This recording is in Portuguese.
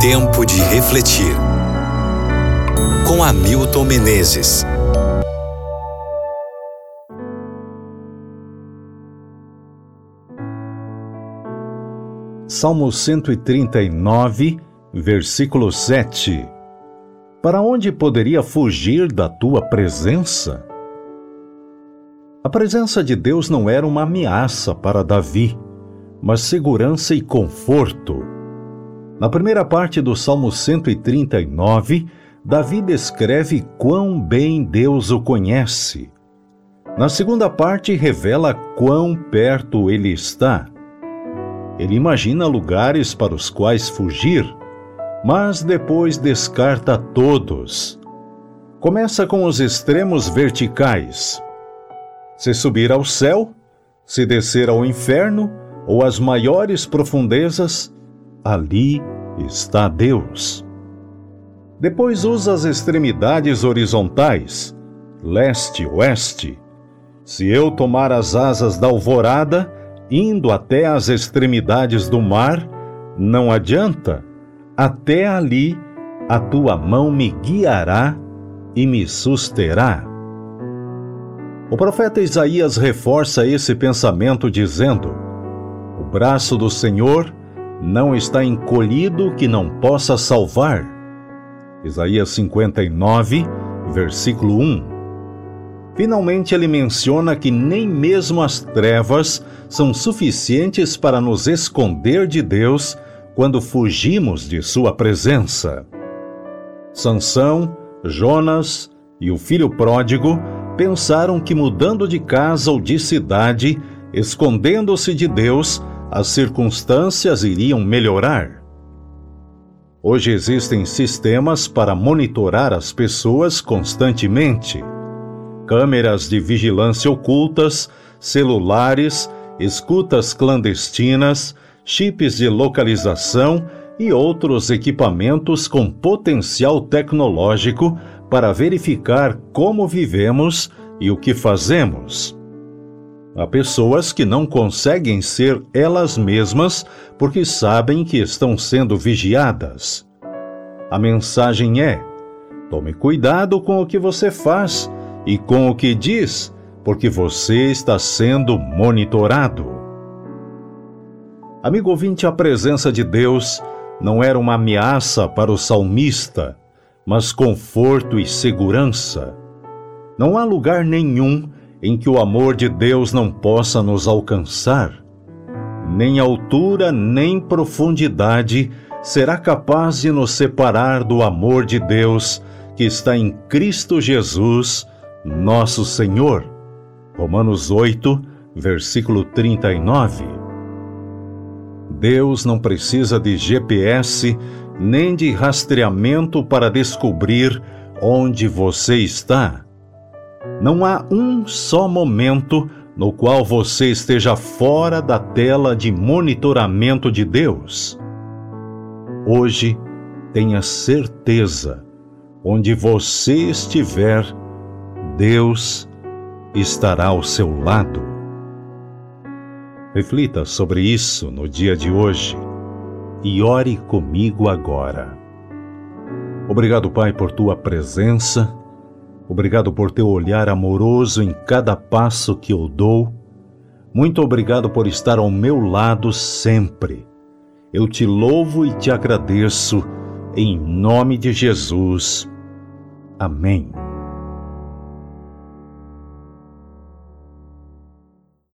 Tempo de refletir. Com Hamilton Menezes. Salmo 139, versículo 7. Para onde poderia fugir da tua presença? A presença de Deus não era uma ameaça para Davi, mas segurança e conforto. Na primeira parte do Salmo 139, Davi descreve quão bem Deus o conhece. Na segunda parte, revela quão perto ele está. Ele imagina lugares para os quais fugir, mas depois descarta todos. Começa com os extremos verticais se subir ao céu, se descer ao inferno ou às maiores profundezas, ali está Deus. Depois usa as extremidades horizontais, leste, oeste. Se eu tomar as asas da alvorada, indo até as extremidades do mar, não adianta. Até ali a tua mão me guiará e me susterá. O profeta Isaías reforça esse pensamento dizendo: O braço do Senhor não está encolhido que não possa salvar. Isaías 59, versículo 1. Finalmente, ele menciona que nem mesmo as trevas são suficientes para nos esconder de Deus quando fugimos de Sua presença. Sansão, Jonas e o filho pródigo pensaram que mudando de casa ou de cidade, escondendo-se de Deus, as circunstâncias iriam melhorar. Hoje existem sistemas para monitorar as pessoas constantemente. Câmeras de vigilância ocultas, celulares, escutas clandestinas, chips de localização e outros equipamentos com potencial tecnológico para verificar como vivemos e o que fazemos. Há pessoas que não conseguem ser elas mesmas porque sabem que estão sendo vigiadas. A mensagem é: tome cuidado com o que você faz e com o que diz, porque você está sendo monitorado. Amigo ouvinte, a presença de Deus não era uma ameaça para o salmista, mas conforto e segurança. Não há lugar nenhum em que o amor de Deus não possa nos alcançar. Nem altura, nem profundidade será capaz de nos separar do amor de Deus que está em Cristo Jesus, nosso Senhor. Romanos 8, versículo 39. Deus não precisa de GPS nem de rastreamento para descobrir onde você está. Não há um só momento no qual você esteja fora da tela de monitoramento de Deus. Hoje, tenha certeza, onde você estiver, Deus estará ao seu lado. Reflita sobre isso no dia de hoje e ore comigo agora. Obrigado, Pai, por tua presença. Obrigado por teu olhar amoroso em cada passo que eu dou. Muito obrigado por estar ao meu lado sempre. Eu te louvo e te agradeço, em nome de Jesus. Amém.